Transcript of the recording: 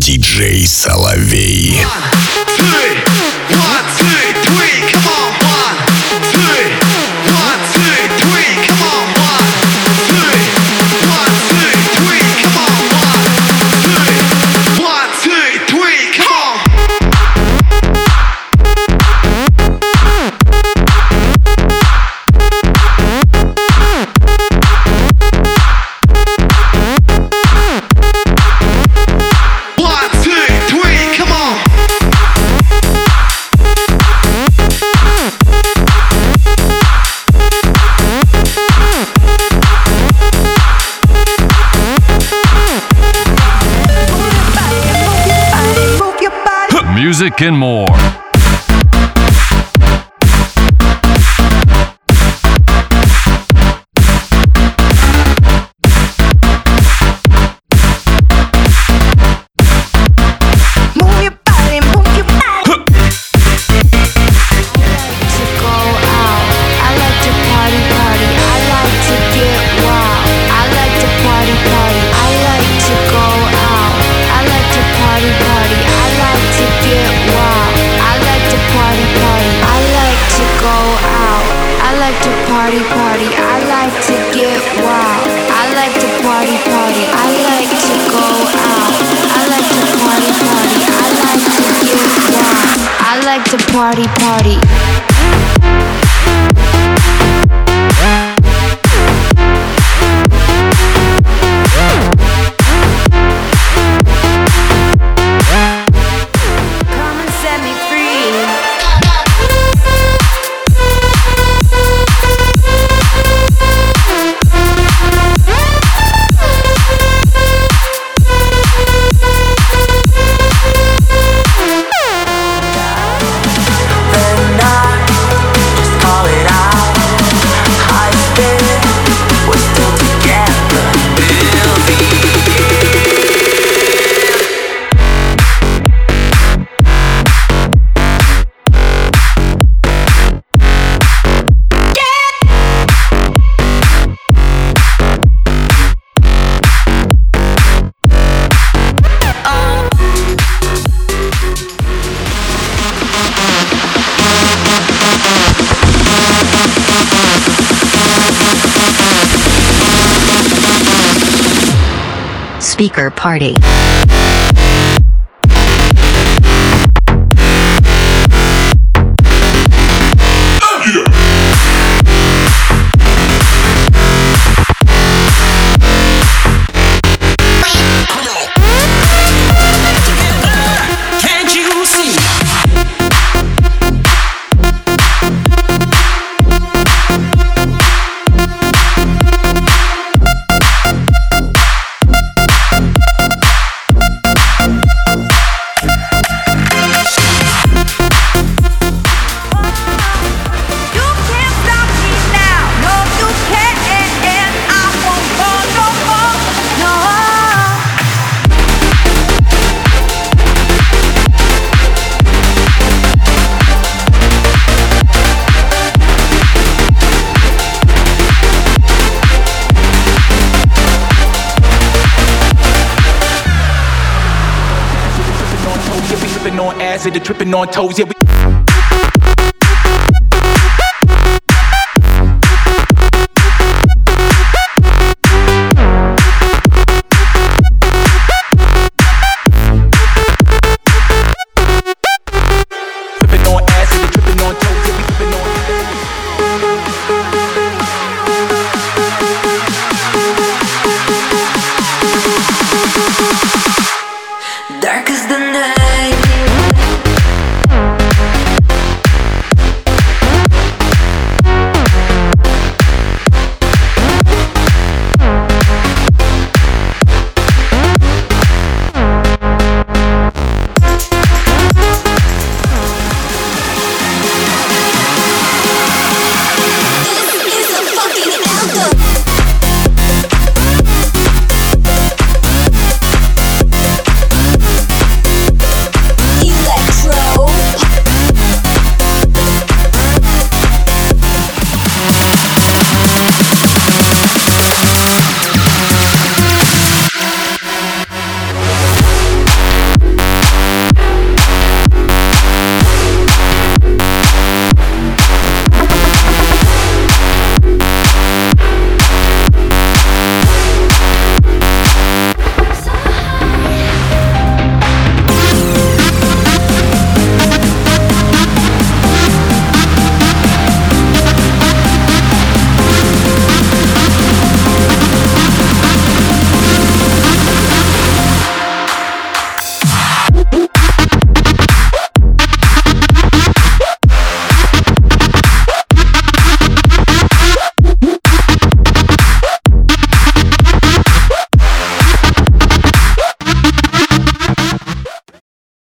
диджей Соловей. One, two, music, and more. party, party. I like to get wild. I like to party, party. I like to go out. I like to party, party. I like to get wild. I like to party, party. speaker party. hazard of tripping on toes. Yeah, we.